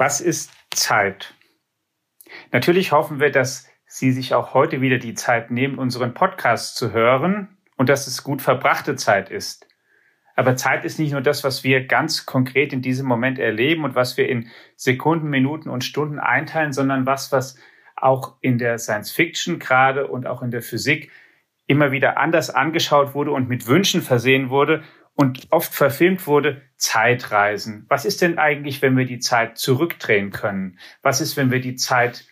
Was ist Zeit? Natürlich hoffen wir, dass Sie sich auch heute wieder die Zeit nehmen, unseren Podcast zu hören und dass es gut verbrachte Zeit ist. Aber Zeit ist nicht nur das, was wir ganz konkret in diesem Moment erleben und was wir in Sekunden, Minuten und Stunden einteilen, sondern was, was auch in der Science Fiction gerade und auch in der Physik immer wieder anders angeschaut wurde und mit Wünschen versehen wurde und oft verfilmt wurde, Zeitreisen. Was ist denn eigentlich, wenn wir die Zeit zurückdrehen können? Was ist, wenn wir die Zeit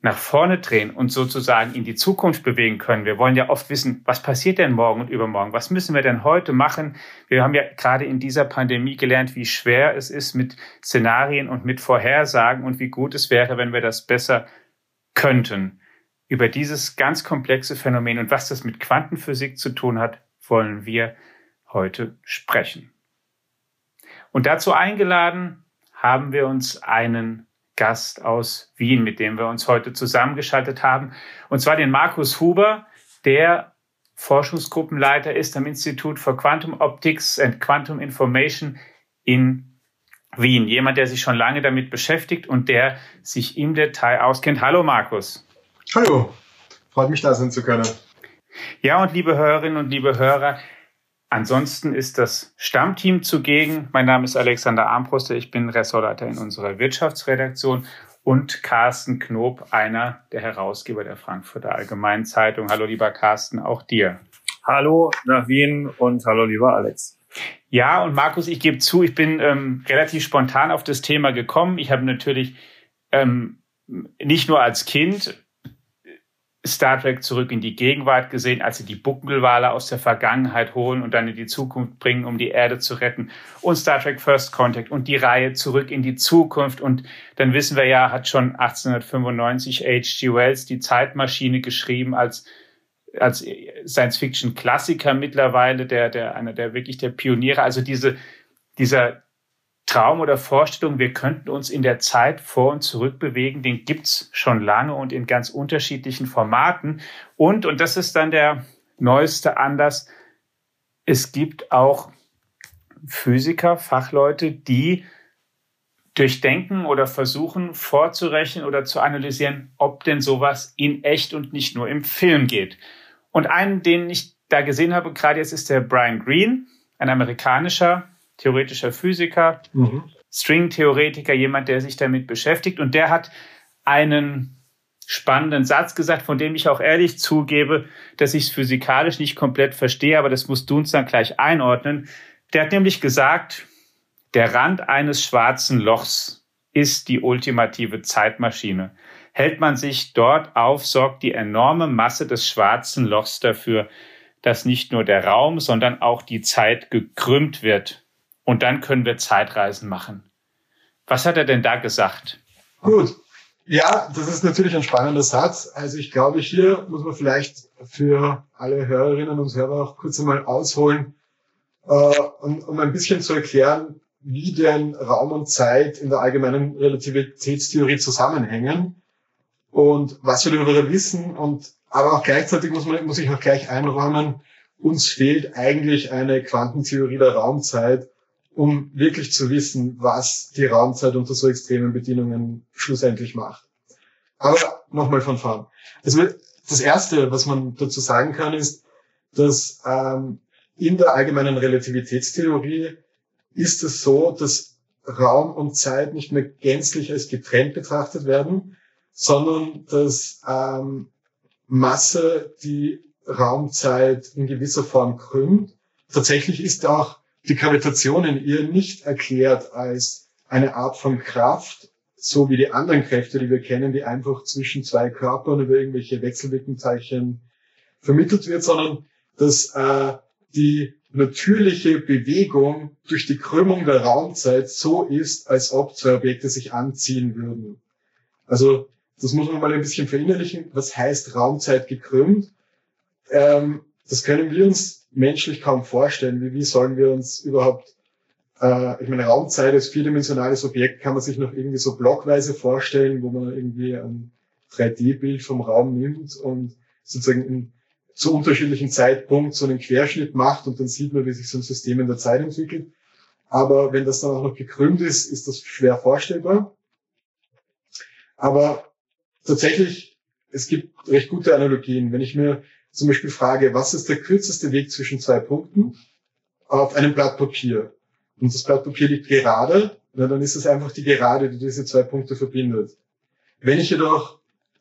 nach vorne drehen und sozusagen in die Zukunft bewegen können? Wir wollen ja oft wissen, was passiert denn morgen und übermorgen? Was müssen wir denn heute machen? Wir haben ja gerade in dieser Pandemie gelernt, wie schwer es ist mit Szenarien und mit Vorhersagen und wie gut es wäre, wenn wir das besser könnten. Über dieses ganz komplexe Phänomen und was das mit Quantenphysik zu tun hat, wollen wir heute sprechen. Und dazu eingeladen haben wir uns einen Gast aus Wien, mit dem wir uns heute zusammengeschaltet haben, und zwar den Markus Huber, der Forschungsgruppenleiter ist am Institut for Quantum Optics and Quantum Information in Wien. Jemand, der sich schon lange damit beschäftigt und der sich im Detail auskennt. Hallo Markus. Hallo, freut mich da sein zu können. Ja, und liebe Hörerinnen und liebe Hörer, Ansonsten ist das Stammteam zugegen. Mein Name ist Alexander Armbruster. Ich bin Ressortleiter in unserer Wirtschaftsredaktion und Carsten Knob, einer der Herausgeber der Frankfurter Allgemeinen Zeitung. Hallo, lieber Carsten, auch dir. Hallo nach Wien und hallo, lieber Alex. Ja, und Markus, ich gebe zu, ich bin ähm, relativ spontan auf das Thema gekommen. Ich habe natürlich ähm, nicht nur als Kind Star Trek zurück in die Gegenwart gesehen, als sie die Buckelwale aus der Vergangenheit holen und dann in die Zukunft bringen, um die Erde zu retten. Und Star Trek First Contact und die Reihe zurück in die Zukunft. Und dann wissen wir ja, hat schon 1895 H.G. Wells die Zeitmaschine geschrieben als als Science-Fiction-Klassiker mittlerweile, der, der, einer der wirklich der Pioniere. Also diese, dieser Traum oder Vorstellung, wir könnten uns in der Zeit vor und zurück bewegen, den gibt's schon lange und in ganz unterschiedlichen Formaten. Und, und das ist dann der neueste Anlass, es gibt auch Physiker, Fachleute, die durchdenken oder versuchen vorzurechnen oder zu analysieren, ob denn sowas in echt und nicht nur im Film geht. Und einen, den ich da gesehen habe, gerade jetzt ist der Brian Greene, ein amerikanischer theoretischer Physiker, mhm. String-Theoretiker, jemand, der sich damit beschäftigt. Und der hat einen spannenden Satz gesagt, von dem ich auch ehrlich zugebe, dass ich es physikalisch nicht komplett verstehe, aber das musst du uns dann gleich einordnen. Der hat nämlich gesagt, der Rand eines schwarzen Lochs ist die ultimative Zeitmaschine. Hält man sich dort auf, sorgt die enorme Masse des schwarzen Lochs dafür, dass nicht nur der Raum, sondern auch die Zeit gekrümmt wird und dann können wir Zeitreisen machen. Was hat er denn da gesagt? Gut. Ja, das ist natürlich ein spannender Satz. Also ich glaube, hier muss man vielleicht für alle Hörerinnen und Hörer auch kurz einmal ausholen, äh, um, um ein bisschen zu erklären, wie denn Raum und Zeit in der allgemeinen Relativitätstheorie zusammenhängen und was wir darüber wissen. Und aber auch gleichzeitig muss man muss ich auch gleich einräumen, uns fehlt eigentlich eine Quantentheorie der Raumzeit, um wirklich zu wissen, was die Raumzeit unter so extremen Bedingungen schlussendlich macht. Aber nochmal von vorn. Also das Erste, was man dazu sagen kann, ist, dass ähm, in der allgemeinen Relativitätstheorie ist es so, dass Raum und Zeit nicht mehr gänzlich als getrennt betrachtet werden, sondern dass ähm, Masse die Raumzeit in gewisser Form krümmt. Tatsächlich ist auch die Gravitation in ihr nicht erklärt als eine Art von Kraft, so wie die anderen Kräfte, die wir kennen, die einfach zwischen zwei Körpern über irgendwelche Wechselwirkungsteilchen vermittelt wird, sondern dass äh, die natürliche Bewegung durch die Krümmung der Raumzeit so ist, als ob zwei Objekte sich anziehen würden. Also das muss man mal ein bisschen verinnerlichen. Was heißt Raumzeit gekrümmt? Ähm, das können wir uns menschlich kaum vorstellen. Wie, wie sollen wir uns überhaupt, äh, ich meine, Raumzeit als vierdimensionales Objekt kann man sich noch irgendwie so blockweise vorstellen, wo man irgendwie ein 3D-Bild vom Raum nimmt und sozusagen in, zu unterschiedlichen Zeitpunkten so einen Querschnitt macht und dann sieht man, wie sich so ein System in der Zeit entwickelt. Aber wenn das dann auch noch gekrümmt ist, ist das schwer vorstellbar. Aber tatsächlich, es gibt recht gute Analogien. Wenn ich mir zum Beispiel frage, was ist der kürzeste Weg zwischen zwei Punkten auf einem Blatt Papier? Und das Blatt Papier liegt gerade, na, dann ist es einfach die Gerade, die diese zwei Punkte verbindet. Wenn ich jedoch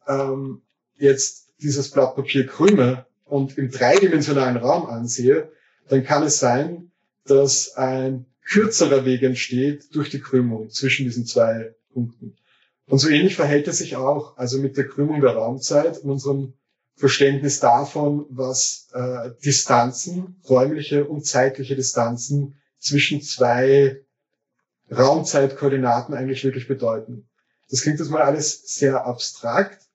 ähm, jetzt dieses Blatt Papier krümme und im dreidimensionalen Raum ansehe, dann kann es sein, dass ein kürzerer Weg entsteht durch die Krümmung zwischen diesen zwei Punkten. Und so ähnlich verhält es sich auch, also mit der Krümmung der Raumzeit und unserem Verständnis davon, was äh, Distanzen, räumliche und zeitliche Distanzen zwischen zwei Raumzeitkoordinaten eigentlich wirklich bedeuten. Das klingt jetzt mal alles sehr abstrakt,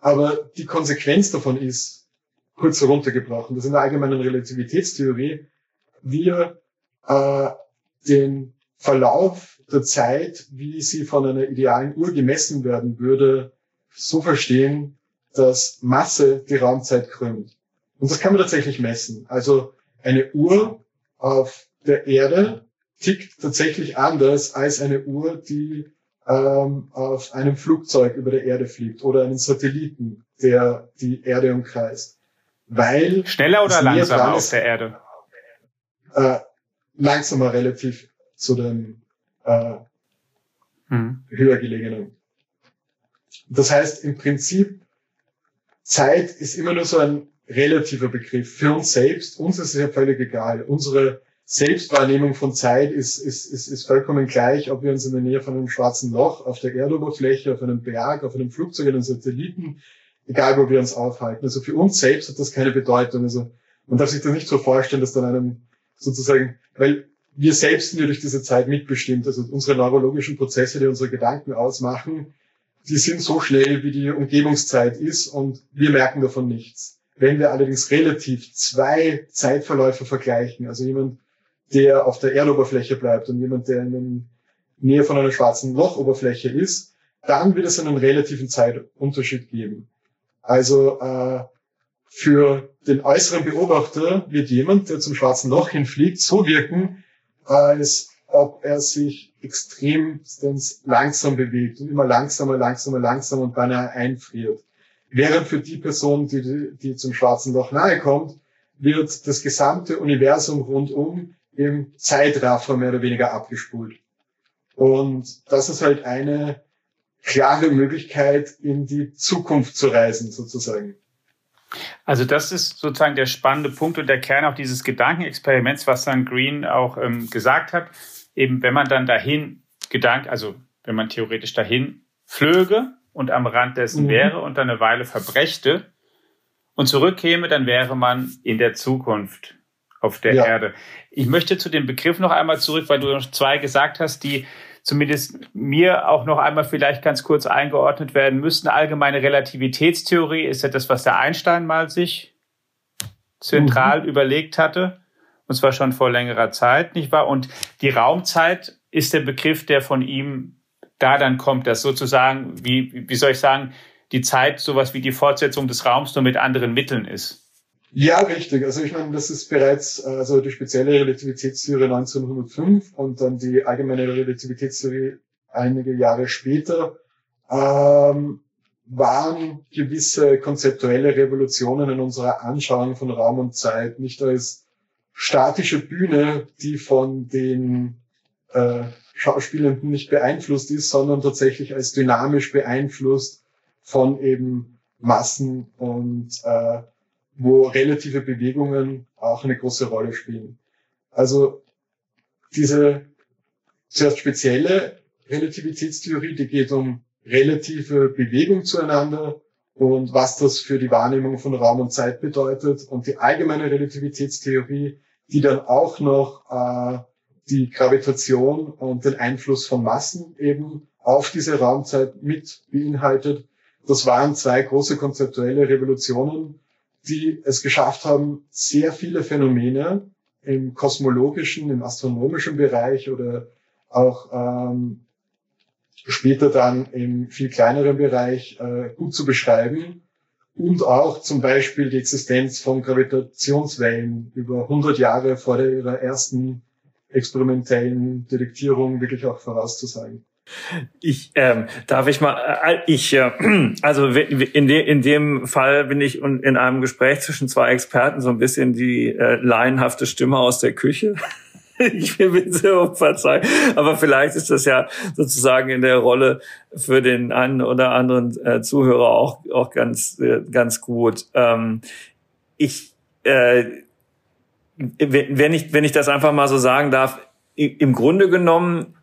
aber die Konsequenz davon ist, kurz heruntergebrochen, dass in der allgemeinen Relativitätstheorie wir äh, den Verlauf der Zeit, wie sie von einer idealen Uhr gemessen werden würde, so verstehen, dass Masse die Raumzeit krümmt. Und das kann man tatsächlich messen. Also eine Uhr auf der Erde tickt tatsächlich anders als eine Uhr, die ähm, auf einem Flugzeug über der Erde fliegt oder einen Satelliten, der die Erde umkreist. Weil schneller oder langsamer auf der Erde? Äh, langsamer relativ zu dem äh, hm. höher gelegenen. Das heißt, im Prinzip, Zeit ist immer nur so ein relativer Begriff für uns selbst. Uns ist es ja völlig egal. Unsere Selbstwahrnehmung von Zeit ist, ist, ist, ist vollkommen gleich, ob wir uns in der Nähe von einem schwarzen Loch, auf der Erdoberfläche, auf einem Berg, auf einem Flugzeug, einem Satelliten, egal wo wir uns aufhalten. Also für uns selbst hat das keine Bedeutung. Also man darf sich das nicht so vorstellen, dass dann einem sozusagen, weil wir selbst sind ja durch diese Zeit mitbestimmt. Also unsere neurologischen Prozesse, die unsere Gedanken ausmachen, die sind so schnell, wie die Umgebungszeit ist und wir merken davon nichts. Wenn wir allerdings relativ zwei Zeitverläufe vergleichen, also jemand der auf der Erdoberfläche bleibt und jemand, der in der Nähe von einer schwarzen Lochoberfläche ist, dann wird es einen relativen Zeitunterschied geben. Also äh, für den äußeren Beobachter wird jemand, der zum schwarzen Loch hinfliegt, so wirken, als ob er sich extrem langsam bewegt und immer langsamer, langsamer, langsamer und beinahe einfriert. Während für die Person, die, die zum schwarzen Loch nahe kommt, wird das gesamte Universum rundum im Zeitraffer mehr oder weniger abgespult. Und das ist halt eine klare Möglichkeit, in die Zukunft zu reisen, sozusagen. Also das ist sozusagen der spannende Punkt und der Kern auch dieses Gedankenexperiments, was dann Green auch ähm, gesagt hat. Eben, wenn man dann dahin Gedank, also wenn man theoretisch dahin flöge und am Rand dessen mhm. wäre und dann eine Weile verbrächte und zurückkäme, dann wäre man in der Zukunft auf der ja. Erde. Ich möchte zu dem Begriff noch einmal zurück, weil du noch zwei gesagt hast, die zumindest mir auch noch einmal vielleicht ganz kurz eingeordnet werden müssten. Allgemeine Relativitätstheorie ist ja das, was der Einstein mal sich zentral mhm. überlegt hatte. Und zwar schon vor längerer Zeit, nicht wahr? Und die Raumzeit ist der Begriff, der von ihm da dann kommt, dass sozusagen, wie, wie soll ich sagen, die Zeit sowas wie die Fortsetzung des Raums nur mit anderen Mitteln ist. Ja, richtig. Also ich meine, das ist bereits also die spezielle Relativitätstheorie 1905 und dann die allgemeine Relativitätstheorie einige Jahre später ähm, waren gewisse konzeptuelle Revolutionen in unserer Anschauung von Raum und Zeit nicht als statische Bühne, die von den äh, Schauspielenden nicht beeinflusst ist, sondern tatsächlich als dynamisch beeinflusst von eben Massen und äh, wo relative Bewegungen auch eine große Rolle spielen. Also diese zuerst spezielle Relativitätstheorie, die geht um relative Bewegung zueinander und was das für die Wahrnehmung von Raum und Zeit bedeutet. Und die allgemeine Relativitätstheorie, die dann auch noch äh, die Gravitation und den Einfluss von Massen eben auf diese Raumzeit mit beinhaltet. Das waren zwei große konzeptuelle Revolutionen, die es geschafft haben, sehr viele Phänomene im kosmologischen, im astronomischen Bereich oder auch ähm, später dann im viel kleineren Bereich äh, gut zu beschreiben und auch zum Beispiel die Existenz von Gravitationswellen über 100 Jahre vor ihrer ersten experimentellen Detektierung wirklich auch vorauszusagen. Ich ähm, darf ich mal äh, ich äh, also in, de, in dem Fall bin ich in einem Gespräch zwischen zwei Experten so ein bisschen die äh, laienhafte Stimme aus der Küche. ich will bitte um verzeihen, aber vielleicht ist das ja sozusagen in der Rolle für den einen oder anderen äh, Zuhörer auch auch ganz äh, ganz gut. Ähm, ich äh, wenn ich wenn ich das einfach mal so sagen darf, im Grunde genommen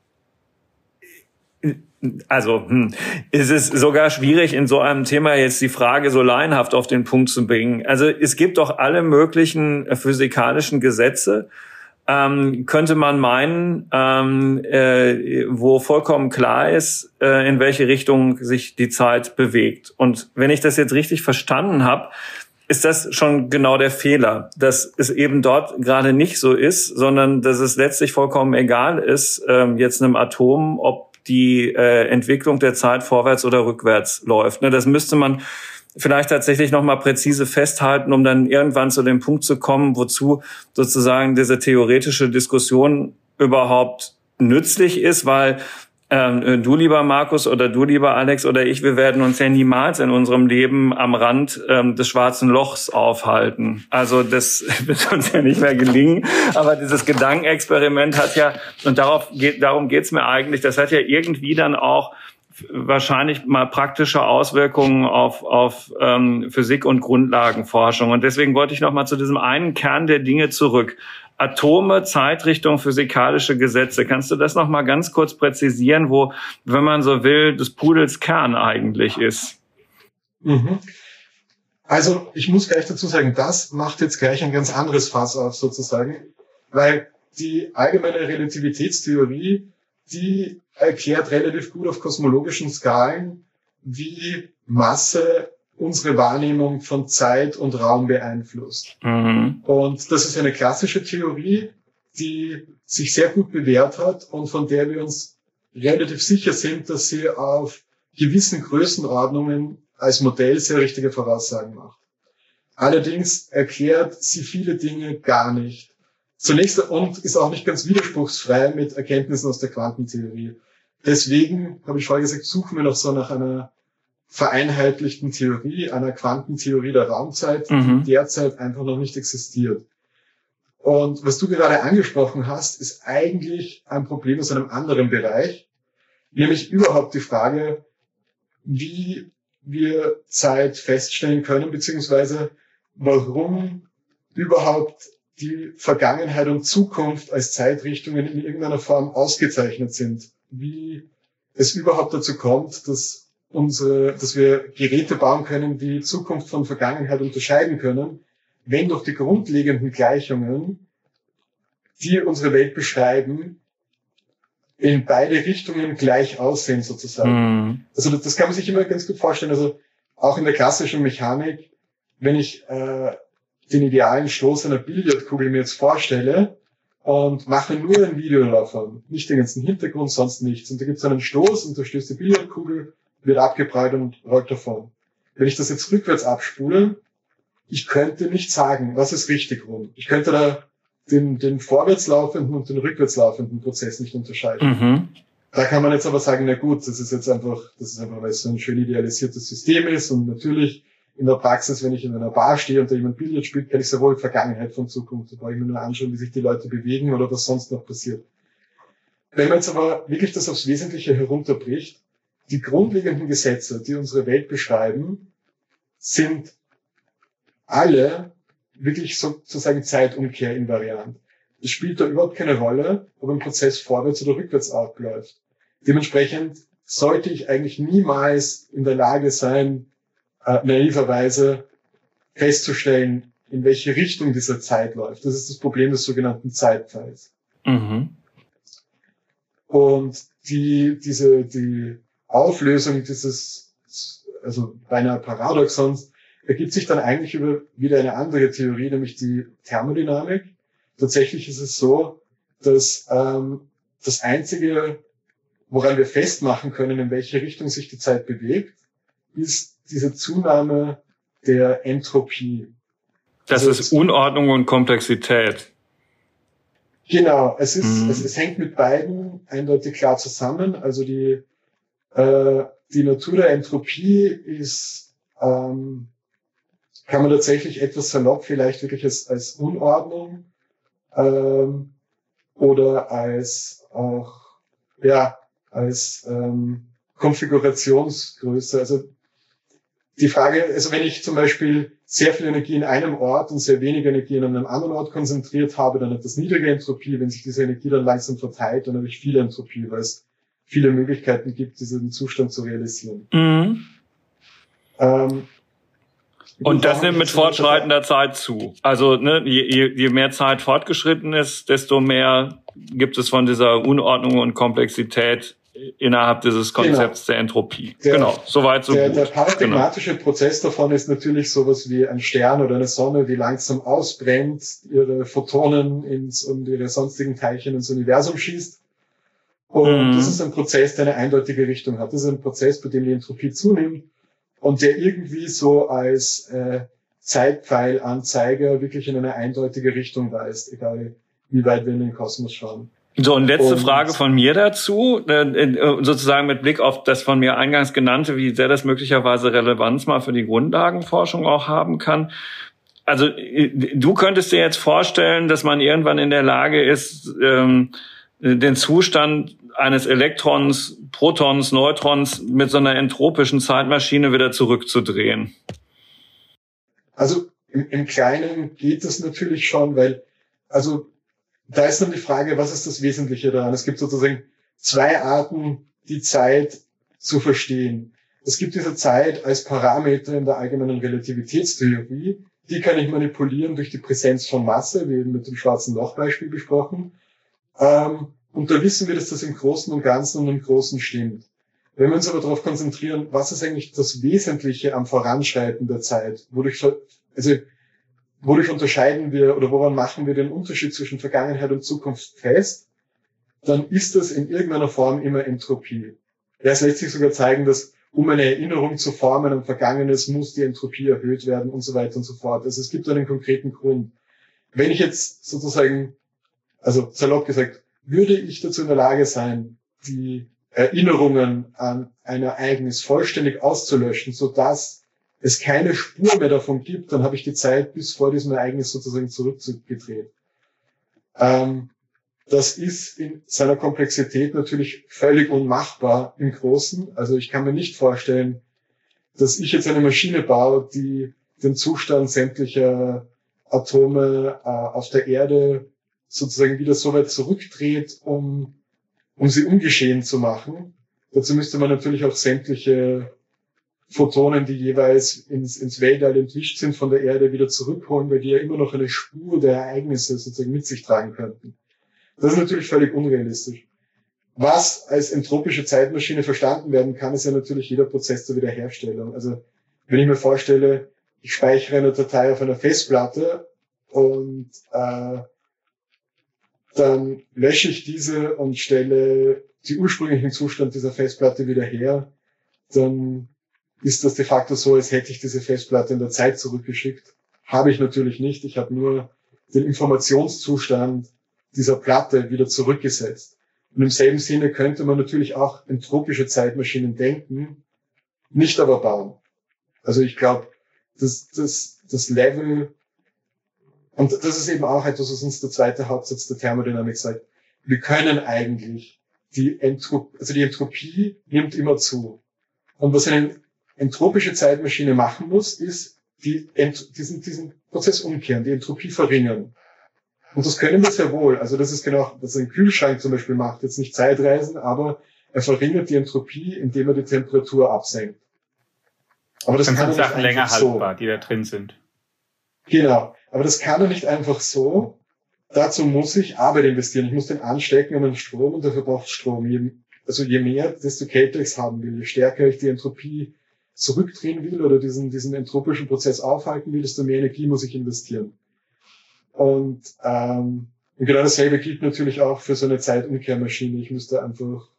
also hm, ist es sogar schwierig, in so einem Thema jetzt die Frage so laienhaft auf den Punkt zu bringen. Also es gibt doch alle möglichen äh, physikalischen Gesetze, ähm, könnte man meinen, ähm, äh, wo vollkommen klar ist, äh, in welche Richtung sich die Zeit bewegt. Und wenn ich das jetzt richtig verstanden habe, ist das schon genau der Fehler, dass es eben dort gerade nicht so ist, sondern dass es letztlich vollkommen egal ist, ähm, jetzt einem Atom, ob die äh, Entwicklung der Zeit vorwärts oder rückwärts läuft. Ne, das müsste man vielleicht tatsächlich noch mal präzise festhalten, um dann irgendwann zu dem Punkt zu kommen, wozu sozusagen diese theoretische Diskussion überhaupt nützlich ist, weil ähm, äh, du lieber Markus oder du lieber Alex oder ich, wir werden uns ja niemals in unserem Leben am Rand ähm, des schwarzen Lochs aufhalten. Also das wird uns ja nicht mehr gelingen. Aber dieses Gedankenexperiment hat ja, und darauf geht, darum geht's mir eigentlich, das hat ja irgendwie dann auch wahrscheinlich mal praktische Auswirkungen auf, auf ähm, Physik und Grundlagenforschung. Und deswegen wollte ich noch mal zu diesem einen Kern der Dinge zurück. Atome, Zeitrichtung, physikalische Gesetze. Kannst du das noch mal ganz kurz präzisieren, wo, wenn man so will, des Pudels Kern eigentlich ist? Mhm. Also ich muss gleich dazu sagen, das macht jetzt gleich ein ganz anderes Fass auf sozusagen, weil die allgemeine Relativitätstheorie, die erklärt relativ gut auf kosmologischen Skalen, wie Masse unsere Wahrnehmung von Zeit und Raum beeinflusst. Mhm. Und das ist eine klassische Theorie, die sich sehr gut bewährt hat und von der wir uns relativ sicher sind, dass sie auf gewissen Größenordnungen als Modell sehr richtige Voraussagen macht. Allerdings erklärt sie viele Dinge gar nicht. Zunächst und ist auch nicht ganz widerspruchsfrei mit Erkenntnissen aus der Quantentheorie. Deswegen habe ich vorher gesagt, suchen wir noch so nach einer vereinheitlichten Theorie, einer Quantentheorie der Raumzeit, mhm. die derzeit einfach noch nicht existiert. Und was du gerade angesprochen hast, ist eigentlich ein Problem aus einem anderen Bereich, nämlich überhaupt die Frage, wie wir Zeit feststellen können, beziehungsweise warum überhaupt die Vergangenheit und Zukunft als Zeitrichtungen in irgendeiner Form ausgezeichnet sind. Wie es überhaupt dazu kommt, dass unsere, dass wir Geräte bauen können, die Zukunft von Vergangenheit unterscheiden können, wenn doch die grundlegenden Gleichungen, die unsere Welt beschreiben, in beide Richtungen gleich aussehen sozusagen. Mhm. Also das, das, kann man sich immer ganz gut vorstellen. Also auch in der klassischen Mechanik, wenn ich äh, den idealen Stoß einer Billardkugel mir jetzt vorstelle und mache nur ein Video davon, nicht den ganzen Hintergrund, sonst nichts. Und da gibt es einen Stoß und da stößt die Billardkugel wird abgeprallt und rollt davon. Wenn ich das jetzt rückwärts abspule, ich könnte nicht sagen, was ist richtig rum. Ich könnte da den, den vorwärts laufenden und den rückwärts laufenden Prozess nicht unterscheiden. Mhm. Da kann man jetzt aber sagen, na gut, das ist jetzt einfach, das ist einfach, weil es so ein schön idealisiertes System ist und natürlich in der Praxis, wenn ich in einer Bar stehe und da jemand Billard spielt, kann ich sowohl Vergangenheit von Zukunft. Da brauche ich mir nur anschauen, wie sich die Leute bewegen oder was sonst noch passiert. Wenn man jetzt aber wirklich das aufs Wesentliche herunterbricht, die grundlegenden Gesetze, die unsere Welt beschreiben, sind alle wirklich sozusagen Zeitumkehr invariant. Es spielt da überhaupt keine Rolle, ob ein Prozess vorwärts oder rückwärts abläuft. Dementsprechend sollte ich eigentlich niemals in der Lage sein, äh, naiverweise festzustellen, in welche Richtung dieser Zeit läuft. Das ist das Problem des sogenannten Zeitpfeils. Mhm. Und die, diese, die Auflösung dieses, also beinahe Paradoxons, ergibt sich dann eigentlich über wieder eine andere Theorie, nämlich die Thermodynamik. Tatsächlich ist es so, dass ähm, das Einzige, woran wir festmachen können, in welche Richtung sich die Zeit bewegt, ist diese Zunahme der Entropie. Das also ist Unordnung und Komplexität. Genau, es ist, mhm. es, es hängt mit beiden eindeutig klar zusammen. Also die, äh, die Natur der Entropie ist, ähm, kann man tatsächlich etwas salopp vielleicht wirklich als, als Unordnung ähm, oder als auch ja als ähm, Konfigurationsgröße. Also die Frage, also wenn ich zum Beispiel sehr viel Energie in einem Ort und sehr wenig Energie in einem anderen Ort konzentriert habe, dann hat das niedrige Entropie. Wenn sich diese Energie dann langsam verteilt, dann habe ich viel Entropie, weil es viele Möglichkeiten gibt, diesen Zustand zu realisieren. Mhm. Ähm, und das nimmt mit fortschreitender Zeit zu. Also ne, je, je mehr Zeit fortgeschritten ist, desto mehr gibt es von dieser Unordnung und Komplexität innerhalb dieses genau. Konzepts genau. der Entropie. Der, genau, soweit so der, gut. Der paradigmatische genau. Prozess davon ist natürlich sowas wie ein Stern oder eine Sonne, die langsam ausbrennt, ihre Photonen ins und ihre sonstigen Teilchen ins Universum schießt. Und mhm. das ist ein Prozess, der eine eindeutige Richtung hat. Das ist ein Prozess, bei dem die Entropie zunimmt und der irgendwie so als äh, Zeitpfeilanzeiger wirklich in eine eindeutige Richtung weist, egal wie weit wir in den Kosmos schauen. So, und letzte und, Frage von mir dazu, äh, äh, sozusagen mit Blick auf das von mir eingangs genannte, wie sehr das möglicherweise Relevanz mal für die Grundlagenforschung auch haben kann. Also äh, du könntest dir jetzt vorstellen, dass man irgendwann in der Lage ist, ähm, den Zustand eines Elektrons, Protons, Neutrons mit so einer entropischen Zeitmaschine wieder zurückzudrehen. Also im, im Kleinen geht es natürlich schon, weil also da ist dann die Frage, was ist das Wesentliche daran? Es gibt sozusagen zwei Arten, die Zeit zu verstehen. Es gibt diese Zeit als Parameter in der allgemeinen Relativitätstheorie. Die kann ich manipulieren durch die Präsenz von Masse, wie eben mit dem schwarzen Loch-Beispiel besprochen. Ähm, und da wissen wir, dass das im Großen und Ganzen und im Großen stimmt. Wenn wir uns aber darauf konzentrieren, was ist eigentlich das Wesentliche am Voranschreiten der Zeit, wodurch, also wodurch unterscheiden wir oder woran machen wir den Unterschied zwischen Vergangenheit und Zukunft fest, dann ist das in irgendeiner Form immer Entropie. Ja, es lässt sich sogar zeigen, dass um eine Erinnerung zu formen an Vergangenes muss die Entropie erhöht werden und so weiter und so fort. Also es gibt einen konkreten Grund. Wenn ich jetzt sozusagen, also salopp gesagt, würde ich dazu in der Lage sein, die Erinnerungen an ein Ereignis vollständig auszulöschen, so dass es keine Spur mehr davon gibt, dann habe ich die Zeit bis vor diesem Ereignis sozusagen zurückgedreht. Ähm, das ist in seiner Komplexität natürlich völlig unmachbar im Großen. Also ich kann mir nicht vorstellen, dass ich jetzt eine Maschine baue, die den Zustand sämtlicher Atome äh, auf der Erde sozusagen wieder so weit zurückdreht, um, um sie ungeschehen zu machen. Dazu müsste man natürlich auch sämtliche Photonen, die jeweils ins, ins Weltall entwischt sind von der Erde, wieder zurückholen, weil die ja immer noch eine Spur der Ereignisse sozusagen mit sich tragen könnten. Das ist natürlich völlig unrealistisch. Was als entropische Zeitmaschine verstanden werden kann, ist ja natürlich jeder Prozess der Wiederherstellung. Also wenn ich mir vorstelle, ich speichere eine Datei auf einer Festplatte und äh, dann lösche ich diese und stelle die ursprünglichen Zustand dieser Festplatte wieder her, dann ist das de facto so, als hätte ich diese Festplatte in der Zeit zurückgeschickt. Habe ich natürlich nicht. Ich habe nur den Informationszustand dieser Platte wieder zurückgesetzt. Und im selben Sinne könnte man natürlich auch entropische Zeitmaschinen denken, nicht aber bauen. Also ich glaube, das, das, das Level, und das ist eben auch etwas, was uns der zweite Hauptsatz der Thermodynamik sagt. Wir können eigentlich die Entropie, also die Entropie nimmt immer zu. Und was einen entropische Zeitmaschine machen muss, ist die, diesen, diesen Prozess umkehren, die Entropie verringern. Und das können wir sehr wohl. Also das ist genau, was ein Kühlschrank zum Beispiel macht. Jetzt nicht Zeitreisen, aber er verringert die Entropie, indem er die Temperatur absenkt. Aber das Dann kann sind Sachen länger haltbar, so. die da drin sind. Genau. Aber das kann er nicht einfach so. Dazu muss ich Arbeit investieren. Ich muss den anstecken an den Strom und dafür braucht Strom. Also je mehr, desto kälter ich es haben will, je stärker ich die Entropie zurückdrehen will oder diesen, diesen entropischen Prozess aufhalten will, desto mehr Energie muss ich investieren. Und, ähm, und genau dasselbe gilt natürlich auch für so eine Zeitumkehrmaschine. Ich müsste einfach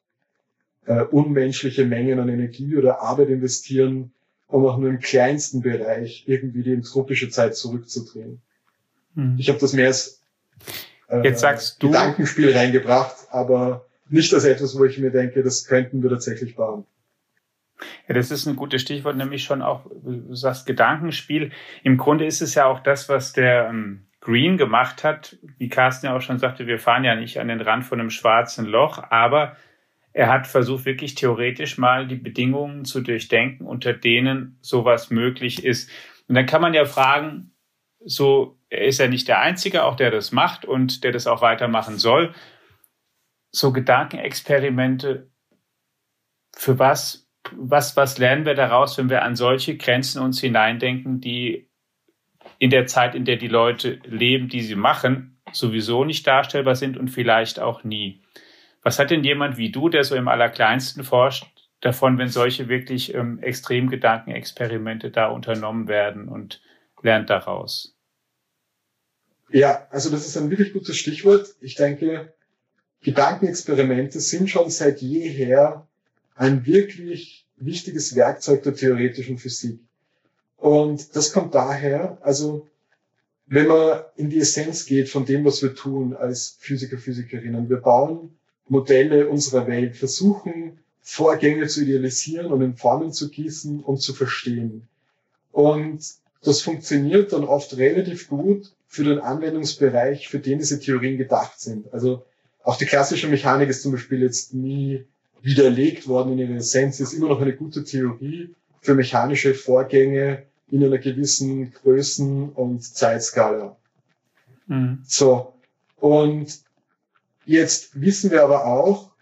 äh, unmenschliche Mengen an Energie oder Arbeit investieren, um auch nur im kleinsten Bereich irgendwie die entropische Zeit zurückzudrehen. Mhm. Ich habe das mehr als äh, Jetzt sagst du, Gedankenspiel reingebracht, aber nicht als etwas, wo ich mir denke, das könnten wir tatsächlich bauen. Ja, das ist ein gutes Stichwort, nämlich schon auch, du sagst Gedankenspiel. Im Grunde ist es ja auch das, was der ähm, Green gemacht hat. Wie Carsten ja auch schon sagte, wir fahren ja nicht an den Rand von einem schwarzen Loch, aber er hat versucht, wirklich theoretisch mal die Bedingungen zu durchdenken, unter denen sowas möglich ist. Und dann kann man ja fragen, so, er ist ja nicht der Einzige, auch der das macht und der das auch weitermachen soll. So Gedankenexperimente, für was was, was lernen wir daraus, wenn wir an solche Grenzen uns hineindenken, die in der Zeit, in der die Leute leben, die sie machen, sowieso nicht darstellbar sind und vielleicht auch nie. Was hat denn jemand wie du, der so im Allerkleinsten forscht, davon, wenn solche wirklich ähm, extrem Gedankenexperimente da unternommen werden und lernt daraus? Ja, also das ist ein wirklich gutes Stichwort. Ich denke, Gedankenexperimente sind schon seit jeher ein wirklich wichtiges Werkzeug der theoretischen Physik. Und das kommt daher, also wenn man in die Essenz geht von dem, was wir tun als Physiker, Physikerinnen, wir bauen Modelle unserer Welt, versuchen Vorgänge zu idealisieren und in Formen zu gießen und zu verstehen. Und das funktioniert dann oft relativ gut für den Anwendungsbereich, für den diese Theorien gedacht sind. Also auch die klassische Mechanik ist zum Beispiel jetzt nie widerlegt worden in ihrer Essenz, ist immer noch eine gute Theorie für mechanische Vorgänge in einer gewissen Größen- und Zeitskala. Mhm. So. Und jetzt wissen wir aber auch,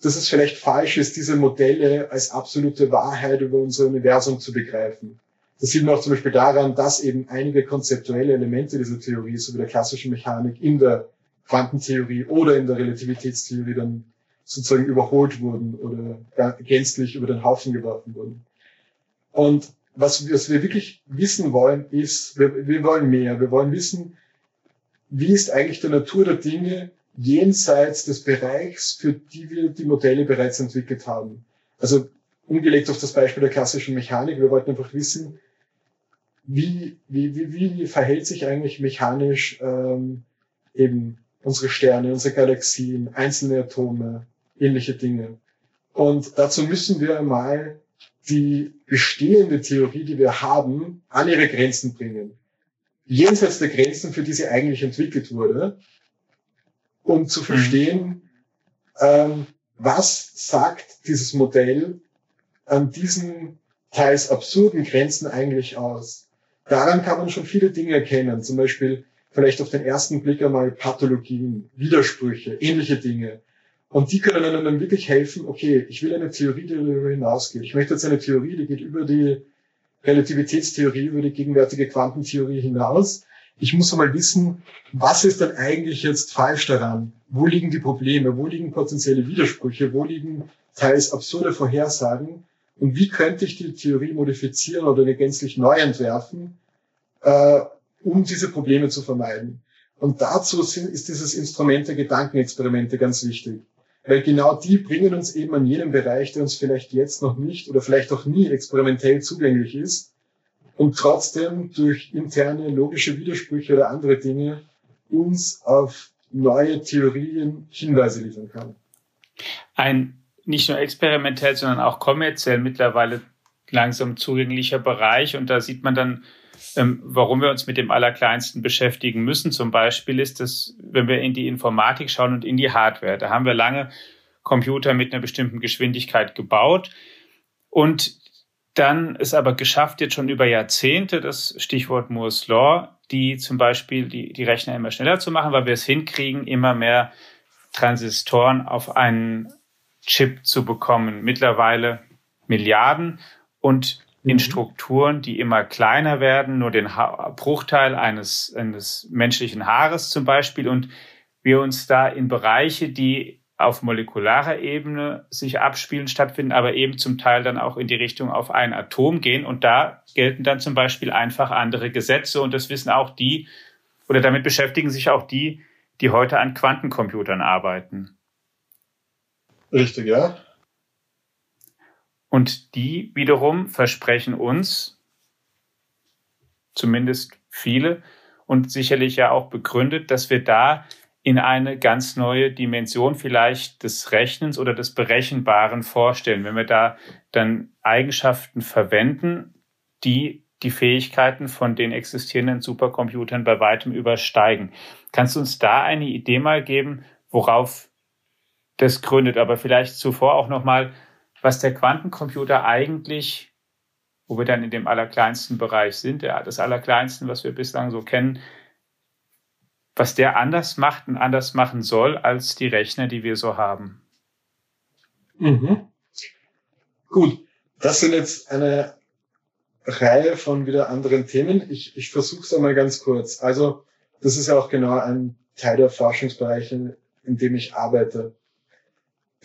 dass es vielleicht falsch ist, diese Modelle als absolute Wahrheit über unser Universum zu begreifen. Das sieht man auch zum Beispiel daran, dass eben einige konzeptuelle Elemente dieser Theorie, so wie der klassischen Mechanik, in der Quantentheorie oder in der Relativitätstheorie dann sozusagen überholt wurden oder gänzlich über den Haufen geworfen wurden. Und was, was wir wirklich wissen wollen, ist, wir, wir wollen mehr. Wir wollen wissen, wie ist eigentlich die Natur der Dinge jenseits des Bereichs, für die wir die Modelle bereits entwickelt haben. Also umgelegt auf das Beispiel der klassischen Mechanik, wir wollten einfach wissen, wie, wie, wie, wie verhält sich eigentlich mechanisch ähm, eben unsere Sterne, unsere Galaxien, einzelne Atome, ähnliche Dinge. Und dazu müssen wir mal die bestehende Theorie, die wir haben, an ihre Grenzen bringen. Jenseits der Grenzen, für die sie eigentlich entwickelt wurde, um zu mhm. verstehen, ähm, was sagt dieses Modell an diesen teils absurden Grenzen eigentlich aus. Daran kann man schon viele Dinge erkennen, zum Beispiel vielleicht auf den ersten Blick einmal Pathologien, Widersprüche, ähnliche Dinge. Und die können einem dann wirklich helfen, okay, ich will eine Theorie, die darüber hinausgeht. Ich möchte jetzt eine Theorie, die geht über die Relativitätstheorie, über die gegenwärtige Quantentheorie hinaus. Ich muss einmal wissen, was ist denn eigentlich jetzt falsch daran? Wo liegen die Probleme? Wo liegen potenzielle Widersprüche? Wo liegen teils absurde Vorhersagen? Und wie könnte ich die Theorie modifizieren oder eine gänzlich neu entwerfen, äh, um diese Probleme zu vermeiden? Und dazu sind, ist dieses Instrument der Gedankenexperimente ganz wichtig. Weil genau die bringen uns eben an jenem Bereich, der uns vielleicht jetzt noch nicht oder vielleicht auch nie experimentell zugänglich ist und trotzdem durch interne logische Widersprüche oder andere Dinge uns auf neue Theorien Hinweise liefern kann. Ein nicht nur experimentell, sondern auch kommerziell mittlerweile langsam zugänglicher Bereich. Und da sieht man dann, ähm, warum wir uns mit dem Allerkleinsten beschäftigen müssen. Zum Beispiel ist es, wenn wir in die Informatik schauen und in die Hardware. Da haben wir lange Computer mit einer bestimmten Geschwindigkeit gebaut und dann ist aber geschafft, jetzt schon über Jahrzehnte, das Stichwort Moore's Law, die zum Beispiel die, die Rechner immer schneller zu machen, weil wir es hinkriegen, immer mehr Transistoren auf einen Chip zu bekommen. Mittlerweile Milliarden und in mhm. Strukturen, die immer kleiner werden, nur den ha Bruchteil eines, eines menschlichen Haares zum Beispiel und wir uns da in Bereiche, die auf molekularer Ebene sich abspielen, stattfinden, aber eben zum Teil dann auch in die Richtung auf ein Atom gehen. Und da gelten dann zum Beispiel einfach andere Gesetze. Und das wissen auch die, oder damit beschäftigen sich auch die, die heute an Quantencomputern arbeiten. Richtig, ja. Und die wiederum versprechen uns, zumindest viele und sicherlich ja auch begründet, dass wir da in eine ganz neue Dimension vielleicht des Rechnens oder des Berechenbaren vorstellen, wenn wir da dann Eigenschaften verwenden, die die Fähigkeiten von den existierenden Supercomputern bei weitem übersteigen. Kannst du uns da eine Idee mal geben, worauf das gründet? Aber vielleicht zuvor auch nochmal, was der Quantencomputer eigentlich, wo wir dann in dem allerkleinsten Bereich sind, der, das allerkleinsten, was wir bislang so kennen, was der anders macht und anders machen soll als die Rechner, die wir so haben. Mhm. Gut, das sind jetzt eine Reihe von wieder anderen Themen. Ich, ich versuche es einmal ganz kurz. Also das ist ja auch genau ein Teil der Forschungsbereiche, in dem ich arbeite.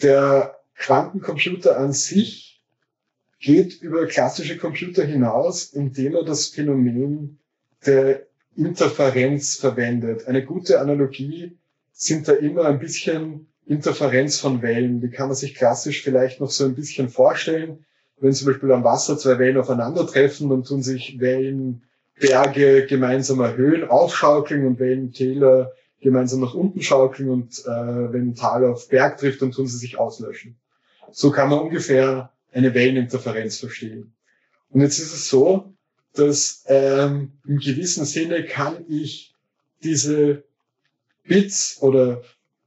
Der Quantencomputer an sich geht über klassische Computer hinaus, indem er das Phänomen der Interferenz verwendet. Eine gute Analogie sind da immer ein bisschen Interferenz von Wellen. Die kann man sich klassisch vielleicht noch so ein bisschen vorstellen. Wenn zum Beispiel am Wasser zwei Wellen aufeinandertreffen, dann tun sich Wellenberge gemeinsam erhöhen, aufschaukeln und Wellentäler gemeinsam nach unten schaukeln und äh, wenn ein Tal auf Berg trifft, dann tun sie sich auslöschen. So kann man ungefähr eine Welleninterferenz verstehen. Und jetzt ist es so, dass ähm, im gewissen Sinne kann ich diese Bits oder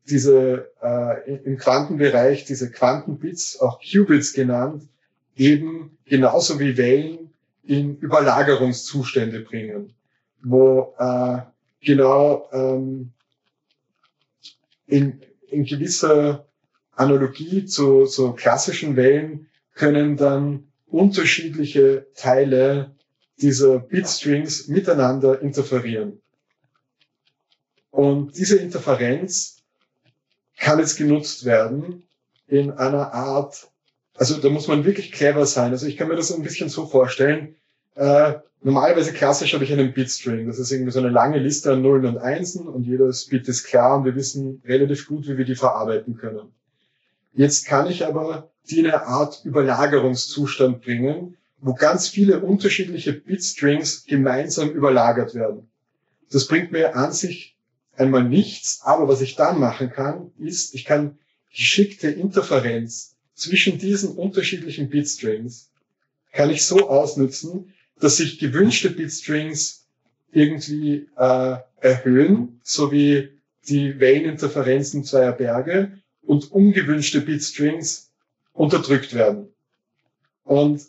diese äh, im Quantenbereich diese Quantenbits, auch Qubits genannt, eben genauso wie Wellen in Überlagerungszustände bringen, wo äh, genau ähm, in, in gewisser Analogie zu so klassischen Wellen können dann unterschiedliche Teile dieser Bitstrings miteinander interferieren. Und diese Interferenz kann jetzt genutzt werden in einer Art, also da muss man wirklich clever sein. Also ich kann mir das ein bisschen so vorstellen. Äh, normalerweise klassisch habe ich einen Bitstring. Das ist irgendwie so eine lange Liste an Nullen und Einsen und jedes Bit ist klar und wir wissen relativ gut, wie wir die verarbeiten können. Jetzt kann ich aber die in eine Art Überlagerungszustand bringen, wo ganz viele unterschiedliche Bitstrings gemeinsam überlagert werden. Das bringt mir an sich einmal nichts, aber was ich dann machen kann, ist, ich kann geschickte Interferenz zwischen diesen unterschiedlichen Bitstrings kann ich so ausnutzen, dass sich gewünschte Bitstrings irgendwie äh, erhöhen, so wie die Welleninterferenzen zweier Berge und ungewünschte Bitstrings unterdrückt werden. Und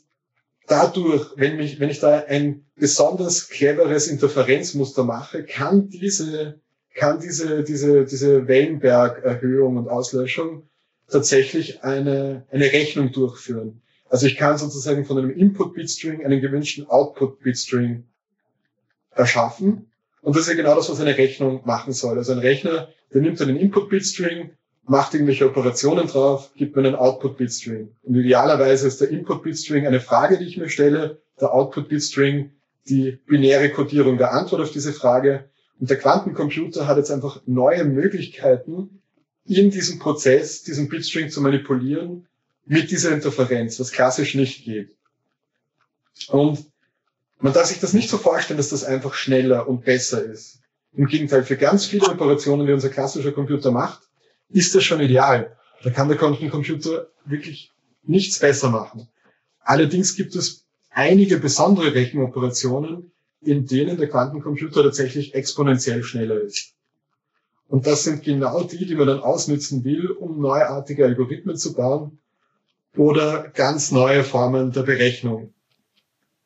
dadurch, wenn, mich, wenn ich da ein besonders cleveres Interferenzmuster mache, kann diese, kann diese, diese, diese Wellenberg-Erhöhung und Auslöschung tatsächlich eine, eine Rechnung durchführen. Also ich kann sozusagen von einem Input-Bitstring einen gewünschten Output-Bitstring erschaffen. Und das ist ja genau das, was eine Rechnung machen soll. Also ein Rechner, der nimmt einen Input-Bitstring, macht irgendwelche Operationen drauf, gibt mir einen Output-Bitstring. Und idealerweise ist der Input-Bitstring eine Frage, die ich mir stelle, der Output-Bitstring die binäre Codierung der Antwort auf diese Frage. Und der Quantencomputer hat jetzt einfach neue Möglichkeiten, in diesem Prozess diesen Bitstring zu manipulieren mit dieser Interferenz, was klassisch nicht geht. Und man darf sich das nicht so vorstellen, dass das einfach schneller und besser ist. Im Gegenteil, für ganz viele Operationen, die unser klassischer Computer macht, ist das schon ideal. Da kann der Quantencomputer wirklich nichts besser machen. Allerdings gibt es einige besondere Rechenoperationen, in denen der Quantencomputer tatsächlich exponentiell schneller ist. Und das sind genau die, die man dann ausnutzen will, um neuartige Algorithmen zu bauen oder ganz neue Formen der Berechnung.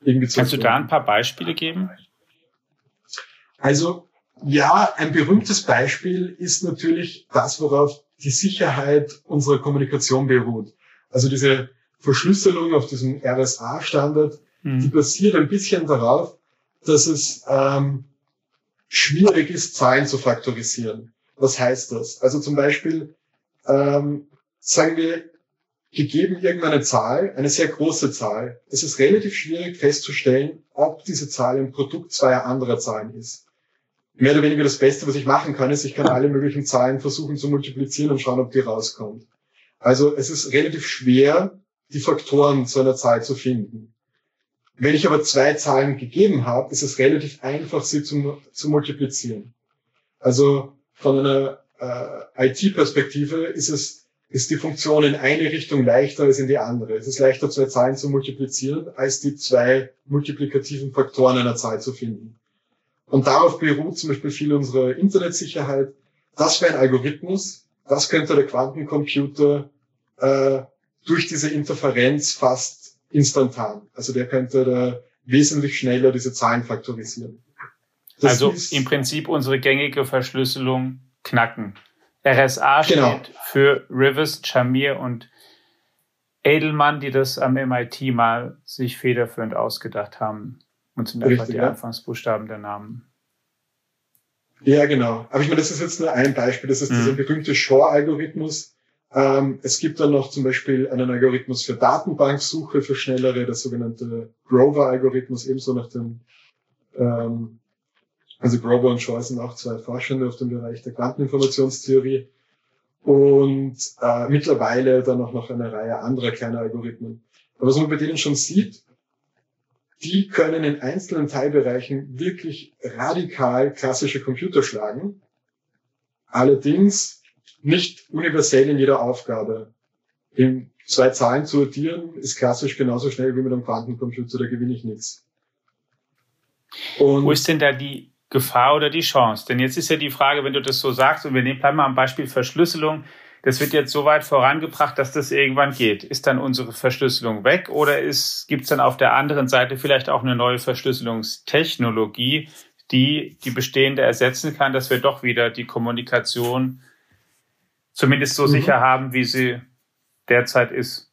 Kannst du da ein paar Beispiele geben? Also ja, ein berühmtes Beispiel ist natürlich das, worauf die Sicherheit unserer Kommunikation beruht. Also diese Verschlüsselung auf diesem RSA-Standard, mhm. die basiert ein bisschen darauf, dass es ähm, schwierig ist, Zahlen zu faktorisieren. Was heißt das? Also zum Beispiel, ähm, sagen wir, gegeben irgendeine Zahl, eine sehr große Zahl, es ist relativ schwierig festzustellen, ob diese Zahl ein Produkt zweier anderer Zahlen ist mehr oder weniger das Beste, was ich machen kann, ist, ich kann alle möglichen Zahlen versuchen zu multiplizieren und schauen, ob die rauskommt. Also es ist relativ schwer, die Faktoren zu einer Zahl zu finden. Wenn ich aber zwei Zahlen gegeben habe, ist es relativ einfach, sie zu, zu multiplizieren. Also von einer äh, IT-Perspektive ist es ist die Funktion in eine Richtung leichter als in die andere. Es ist leichter, zwei Zahlen zu multiplizieren, als die zwei multiplikativen Faktoren einer Zahl zu finden. Und darauf beruht zum Beispiel viel unserer Internetsicherheit. Das wäre ein Algorithmus, das könnte der Quantencomputer äh, durch diese Interferenz fast instantan. Also der könnte da wesentlich schneller diese Zahlen faktorisieren. Das also im Prinzip unsere gängige Verschlüsselung knacken. RSA genau. steht für Rivers, Chamir und Edelmann, die das am MIT mal sich federführend ausgedacht haben. Und sind einfach die ja. Anfangsbuchstaben der Namen. Ja, genau. Aber ich meine, das ist jetzt nur ein Beispiel. Das ist mhm. dieser berühmte Shor-Algorithmus. Ähm, es gibt dann noch zum Beispiel einen Algorithmus für Datenbanksuche für schnellere, der sogenannte Grover-Algorithmus, ebenso nach dem, ähm, also Grover und Shor sind auch zwei Forschende auf dem Bereich der Quanteninformationstheorie. Und äh, mittlerweile dann auch noch eine Reihe anderer kleiner Algorithmen. Aber was man bei denen schon sieht, die können in einzelnen Teilbereichen wirklich radikal klassische Computer schlagen. Allerdings nicht universell in jeder Aufgabe. In zwei Zahlen zu addieren ist klassisch genauso schnell wie mit einem Quantencomputer, da gewinne ich nichts. Und Wo ist denn da die Gefahr oder die Chance? Denn jetzt ist ja die Frage, wenn du das so sagst, und wir nehmen bleiben mal am Beispiel Verschlüsselung, das wird jetzt so weit vorangebracht, dass das irgendwann geht. Ist dann unsere Verschlüsselung weg oder gibt es dann auf der anderen Seite vielleicht auch eine neue Verschlüsselungstechnologie, die die bestehende ersetzen kann, dass wir doch wieder die Kommunikation zumindest so mhm. sicher haben, wie sie derzeit ist?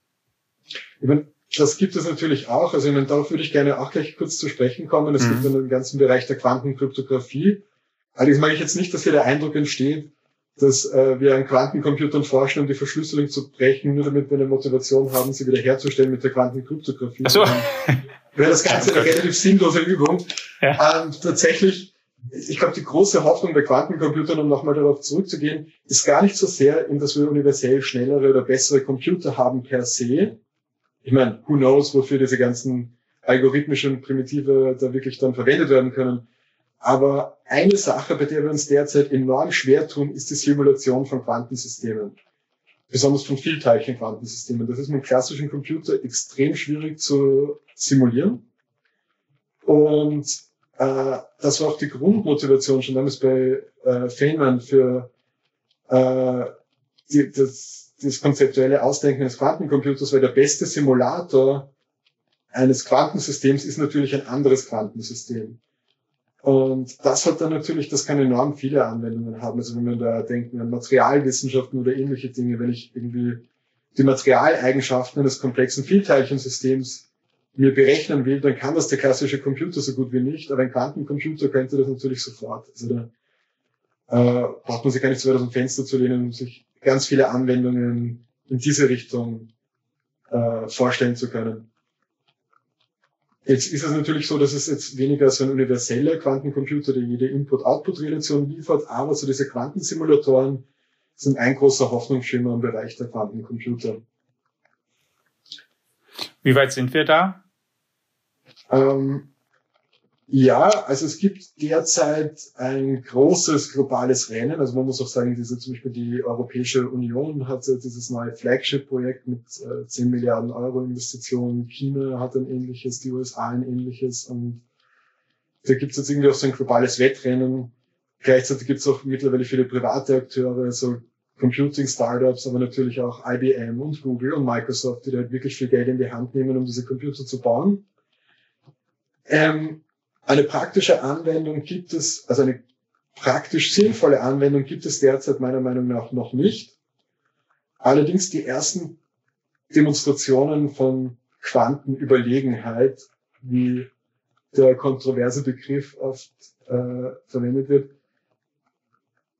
Ich meine, das gibt es natürlich auch. Also ich meine, darauf würde ich gerne auch gleich kurz zu sprechen kommen. Es mhm. gibt dann den ganzen Bereich der Quantenkryptographie. Allerdings mag ich jetzt nicht, dass hier der Eindruck entsteht, dass äh, wir an Quantencomputern forschen, um die Verschlüsselung zu brechen, nur damit wir eine Motivation haben, sie wieder herzustellen mit der Quantenkryptographie. Ach so. Wäre das Ganze eine relativ sinnlose Übung. Ja. Ähm, tatsächlich, ich glaube, die große Hoffnung bei Quantencomputern, um nochmal darauf zurückzugehen, ist gar nicht so sehr, in dass wir universell schnellere oder bessere Computer haben per se. Ich meine, who knows, wofür diese ganzen algorithmischen Primitive da wirklich dann verwendet werden können. Aber eine Sache, bei der wir uns derzeit enorm schwer tun, ist die Simulation von Quantensystemen. Besonders von Vielteilchen-Quantensystemen. Das ist mit klassischen Computer extrem schwierig zu simulieren. Und äh, das war auch die Grundmotivation schon damals bei äh, Feynman für äh, die, das, das konzeptuelle Ausdenken eines Quantencomputers, weil der beste Simulator eines Quantensystems ist natürlich ein anderes Quantensystem. Und das hat dann natürlich, das kann enorm viele Anwendungen haben. Also wenn man da denkt an Materialwissenschaften oder ähnliche Dinge, wenn ich irgendwie die Materialeigenschaften eines komplexen Vielteilchensystems mir berechnen will, dann kann das der klassische Computer so gut wie nicht, aber ein Quantencomputer könnte das natürlich sofort. Also da äh, braucht man sich gar nicht so weit aus dem Fenster zu lehnen, um sich ganz viele Anwendungen in diese Richtung äh, vorstellen zu können. Jetzt ist es natürlich so, dass es jetzt weniger so ein universeller Quantencomputer, der jede Input-Output-Relation liefert, aber so diese Quantensimulatoren sind ein großer Hoffnungsschimmer im Bereich der Quantencomputer. Wie weit sind wir da? Ähm, ja, also es gibt derzeit ein großes globales Rennen. Also man muss auch sagen, diese zum Beispiel die Europäische Union hat dieses neue Flagship-Projekt mit äh, 10 Milliarden Euro Investitionen. China hat ein ähnliches, die USA ein ähnliches. Und da gibt es jetzt irgendwie auch so ein globales Wettrennen. Gleichzeitig gibt es auch mittlerweile viele private Akteure, so Computing-Startups, aber natürlich auch IBM und Google und Microsoft, die da wirklich viel Geld in die Hand nehmen, um diese Computer zu bauen. Ähm, eine praktische Anwendung gibt es, also eine praktisch sinnvolle Anwendung gibt es derzeit meiner Meinung nach noch nicht. Allerdings die ersten Demonstrationen von Quantenüberlegenheit, wie der kontroverse Begriff oft äh, verwendet wird,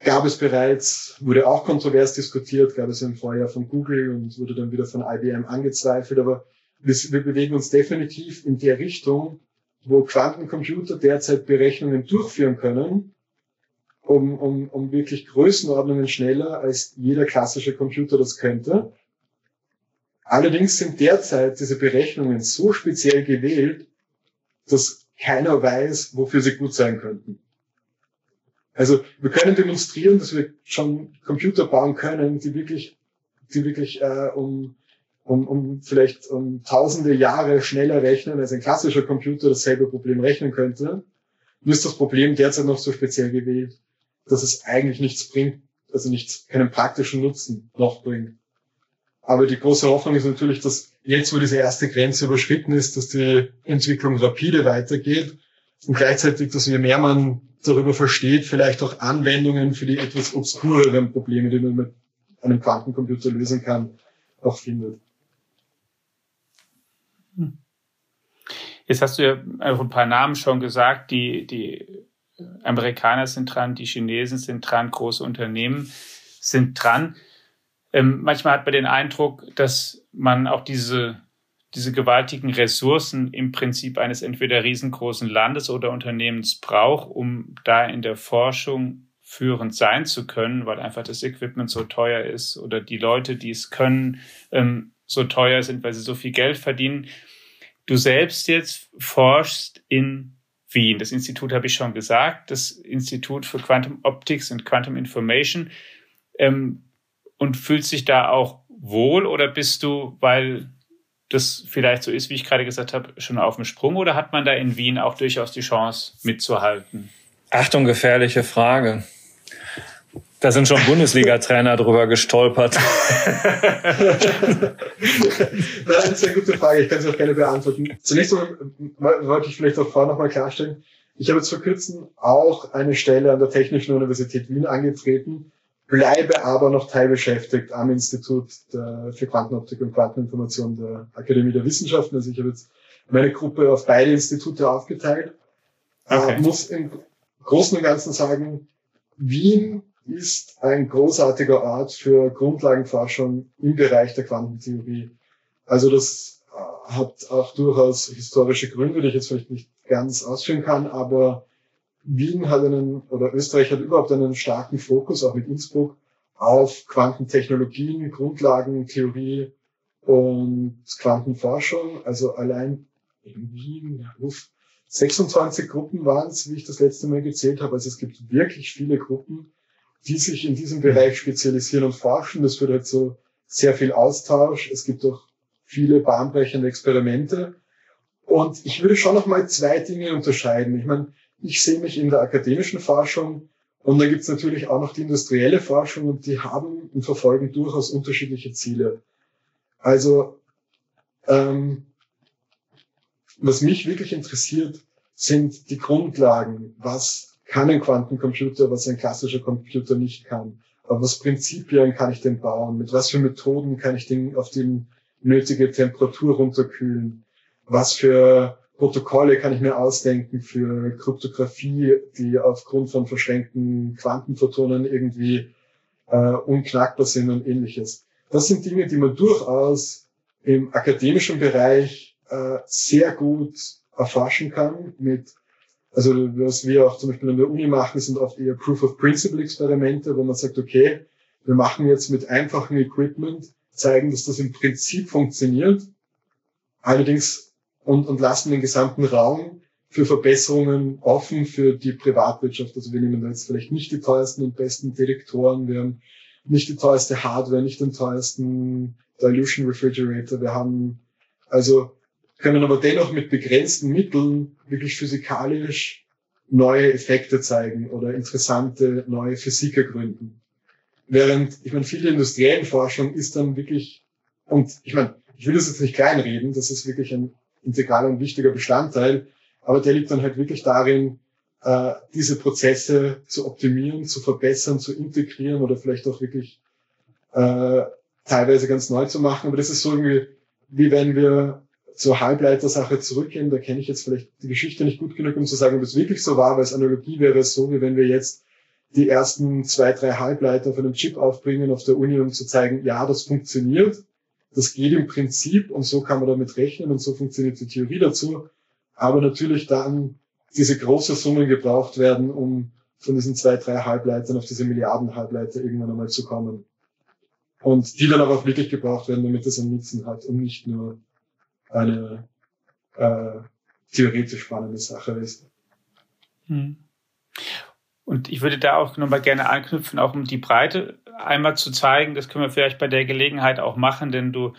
gab es bereits, wurde auch kontrovers diskutiert, gab es im Vorjahr von Google und wurde dann wieder von IBM angezweifelt, aber wir, wir bewegen uns definitiv in der Richtung, wo Quantencomputer derzeit Berechnungen durchführen können, um, um, um wirklich Größenordnungen schneller als jeder klassische Computer das könnte. Allerdings sind derzeit diese Berechnungen so speziell gewählt, dass keiner weiß, wofür sie gut sein könnten. Also wir können demonstrieren, dass wir schon Computer bauen können, die wirklich, die wirklich äh, um, um, um vielleicht um tausende Jahre schneller rechnen, als ein klassischer Computer dasselbe Problem rechnen könnte. Ist das Problem derzeit noch so speziell gewählt, dass es eigentlich nichts bringt, also nichts, keinen praktischen Nutzen noch bringt. Aber die große Hoffnung ist natürlich, dass jetzt, wo diese erste Grenze überschritten ist, dass die Entwicklung rapide weitergeht und gleichzeitig, dass je mehr man darüber versteht, vielleicht auch Anwendungen für die etwas obskureren Probleme, die man mit einem Quantencomputer lösen kann, auch findet. Hm. Jetzt hast du ja auch ein paar Namen schon gesagt, die, die Amerikaner sind dran, die Chinesen sind dran, große Unternehmen sind dran. Ähm, manchmal hat man den Eindruck, dass man auch diese, diese gewaltigen Ressourcen im Prinzip eines entweder riesengroßen Landes oder Unternehmens braucht, um da in der Forschung führend sein zu können, weil einfach das Equipment so teuer ist oder die Leute, die es können, ähm, so teuer sind, weil sie so viel Geld verdienen. Du selbst jetzt forschst in Wien. Das Institut habe ich schon gesagt, das Institut für Quantum Optics und Quantum Information. Ähm, und fühlst dich da auch wohl oder bist du, weil das vielleicht so ist, wie ich gerade gesagt habe, schon auf dem Sprung oder hat man da in Wien auch durchaus die Chance mitzuhalten? Achtung, gefährliche Frage. Da sind schon Bundesliga-Trainer drüber gestolpert. das ist eine gute Frage. Ich kann sie auch gerne beantworten. Zunächst einmal wollte ich vielleicht auch vorher nochmal klarstellen. Ich habe jetzt vor kurzem auch eine Stelle an der Technischen Universität Wien angetreten, bleibe aber noch teilbeschäftigt am Institut für Quantenoptik und Quanteninformation der Akademie der Wissenschaften. Also ich habe jetzt meine Gruppe auf beide Institute aufgeteilt. Okay. Äh, muss im Großen und Ganzen sagen, Wien ist ein großartiger Ort für Grundlagenforschung im Bereich der Quantentheorie. Also das äh, hat auch durchaus historische Gründe, die ich jetzt vielleicht nicht ganz ausführen kann, aber Wien hat einen, oder Österreich hat überhaupt einen starken Fokus, auch mit Innsbruck, auf Quantentechnologien, Grundlagentheorie und Quantenforschung. Also allein in Wien, 26 Gruppen waren es, wie ich das letzte Mal gezählt habe. Also es gibt wirklich viele Gruppen, die sich in diesem Bereich spezialisieren und forschen. Das führt halt so sehr viel Austausch. Es gibt auch viele bahnbrechende Experimente. Und ich würde schon noch mal zwei Dinge unterscheiden. Ich meine, ich sehe mich in der akademischen Forschung und dann gibt es natürlich auch noch die industrielle Forschung und die haben und verfolgen durchaus unterschiedliche Ziele. Also ähm, was mich wirklich interessiert, sind die Grundlagen. Was kann ein Quantencomputer, was ein klassischer Computer nicht kann. Aber was Prinzipien kann ich denn bauen? Mit was für Methoden kann ich den auf die nötige Temperatur runterkühlen? Was für Protokolle kann ich mir ausdenken für Kryptographie, die aufgrund von verschränkten Quantenphotonen irgendwie äh, unknackbar sind und ähnliches. Das sind Dinge, die man durchaus im akademischen Bereich äh, sehr gut erforschen kann mit also was wir auch zum Beispiel an der Uni machen, sind oft eher Proof-of-Principle-Experimente, wo man sagt, okay, wir machen jetzt mit einfachem Equipment, zeigen, dass das im Prinzip funktioniert, allerdings und, und lassen den gesamten Raum für Verbesserungen offen für die Privatwirtschaft. Also wir nehmen da jetzt vielleicht nicht die teuersten und besten Detektoren, wir haben nicht die teuerste Hardware, nicht den teuersten Dilution Refrigerator. Wir haben also können aber dennoch mit begrenzten Mitteln wirklich physikalisch neue Effekte zeigen oder interessante neue Physik ergründen. Während, ich meine, viele industriellen Forschung ist dann wirklich, und ich meine, ich will das jetzt nicht kleinreden, das ist wirklich ein integraler und wichtiger Bestandteil, aber der liegt dann halt wirklich darin, äh, diese Prozesse zu optimieren, zu verbessern, zu integrieren oder vielleicht auch wirklich äh, teilweise ganz neu zu machen. Aber das ist so irgendwie, wie wenn wir zur Halbleitersache zurückgehen, da kenne ich jetzt vielleicht die Geschichte nicht gut genug, um zu sagen, ob es wirklich so war, weil es Analogie wäre so, wie wenn wir jetzt die ersten zwei, drei Halbleiter von einem Chip aufbringen auf der Uni, um zu zeigen, ja, das funktioniert, das geht im Prinzip und so kann man damit rechnen und so funktioniert die Theorie dazu. Aber natürlich dann diese große Summen gebraucht werden, um von diesen zwei, drei Halbleitern auf diese Milliarden Halbleiter irgendwann einmal zu kommen. Und die dann aber auch wirklich gebraucht werden, damit es einen Nutzen hat und nicht nur eine äh, theoretisch spannende Sache ist. Hm. Und ich würde da auch nochmal gerne anknüpfen, auch um die Breite einmal zu zeigen. Das können wir vielleicht bei der Gelegenheit auch machen, denn du,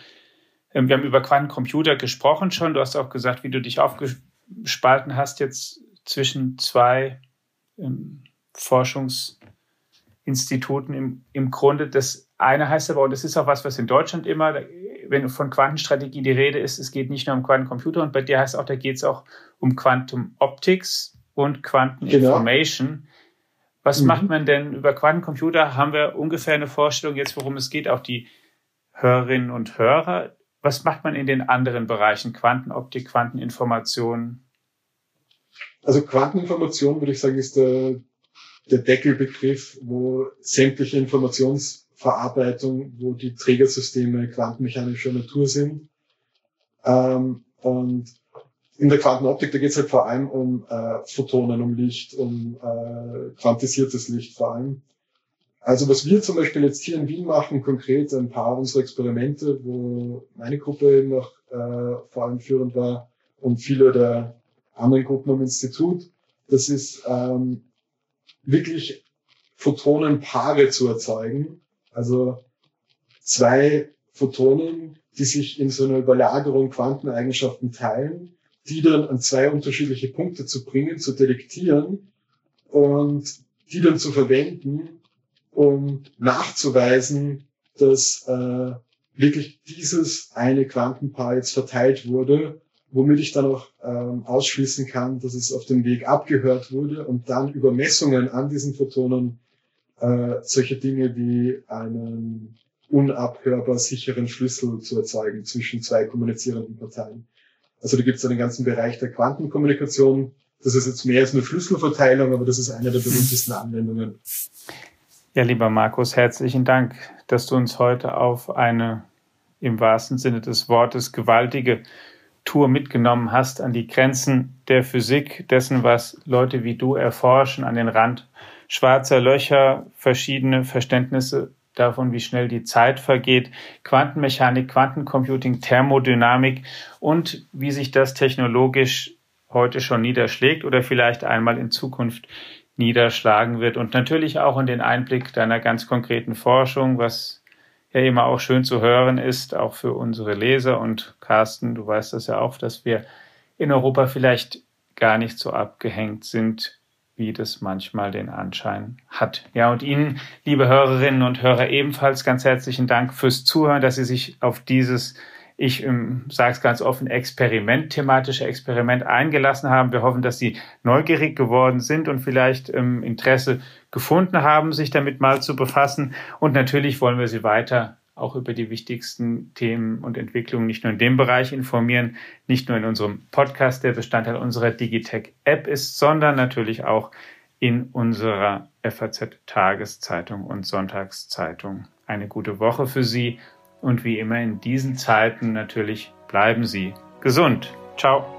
ähm, wir haben über Quantencomputer gesprochen schon. Du hast auch gesagt, wie du dich aufgespalten hast jetzt zwischen zwei ähm, Forschungsinstituten im, im Grunde. Das eine heißt aber, und das ist auch was, was in Deutschland immer, wenn von Quantenstrategie die Rede ist, es geht nicht nur um Quantencomputer und bei dir heißt auch, da geht es auch um Quantum Optics und Quantum genau. Information. Was mhm. macht man denn über Quantencomputer? Haben wir ungefähr eine Vorstellung jetzt, worum es geht, auch die Hörerinnen und Hörer. Was macht man in den anderen Bereichen? Quantenoptik, Quanteninformation? Also Quanteninformation, würde ich sagen, ist der, der Deckelbegriff, wo sämtliche Informationsverarbeitung, wo die Trägersysteme quantenmechanischer Natur sind. Ähm, und in der Quantenoptik, da geht es halt vor allem um äh, Photonen, um Licht, um äh, quantisiertes Licht vor allem. Also was wir zum Beispiel jetzt hier in Wien machen, konkret ein paar unserer Experimente, wo meine Gruppe eben noch äh, vor allem führend war und viele der anderen Gruppen am Institut, das ist ähm, wirklich Photonenpaare zu erzeugen. Also zwei Photonen, die sich in so einer Überlagerung Quanteneigenschaften teilen die dann an zwei unterschiedliche Punkte zu bringen, zu detektieren und die dann zu verwenden, um nachzuweisen, dass äh, wirklich dieses eine Quantenpaar jetzt verteilt wurde, womit ich dann auch ähm, ausschließen kann, dass es auf dem Weg abgehört wurde und dann über Messungen an diesen Photonen äh, solche Dinge wie einen unabhörbar sicheren Schlüssel zu erzeugen zwischen zwei kommunizierenden Parteien. Also da gibt es einen ganzen Bereich der Quantenkommunikation. Das ist jetzt mehr als eine Schlüsselverteilung, aber das ist eine der berühmtesten Anwendungen. Ja, lieber Markus, herzlichen Dank, dass du uns heute auf eine im wahrsten Sinne des Wortes gewaltige Tour mitgenommen hast an die Grenzen der Physik, dessen, was Leute wie du erforschen, an den Rand schwarzer Löcher, verschiedene Verständnisse davon, wie schnell die Zeit vergeht, Quantenmechanik, Quantencomputing, Thermodynamik und wie sich das technologisch heute schon niederschlägt oder vielleicht einmal in Zukunft niederschlagen wird. Und natürlich auch in den Einblick deiner ganz konkreten Forschung, was ja immer auch schön zu hören ist, auch für unsere Leser. Und Carsten, du weißt das ja auch, dass wir in Europa vielleicht gar nicht so abgehängt sind wie das manchmal den Anschein hat. Ja, und Ihnen, liebe Hörerinnen und Hörer, ebenfalls ganz herzlichen Dank fürs Zuhören, dass Sie sich auf dieses, ich ähm, sage es ganz offen, Experiment, thematische Experiment eingelassen haben. Wir hoffen, dass Sie neugierig geworden sind und vielleicht ähm, Interesse gefunden haben, sich damit mal zu befassen. Und natürlich wollen wir Sie weiter auch über die wichtigsten Themen und Entwicklungen nicht nur in dem Bereich informieren, nicht nur in unserem Podcast, der Bestandteil unserer Digitech-App ist, sondern natürlich auch in unserer FAZ-Tageszeitung und Sonntagszeitung. Eine gute Woche für Sie und wie immer in diesen Zeiten natürlich bleiben Sie gesund. Ciao.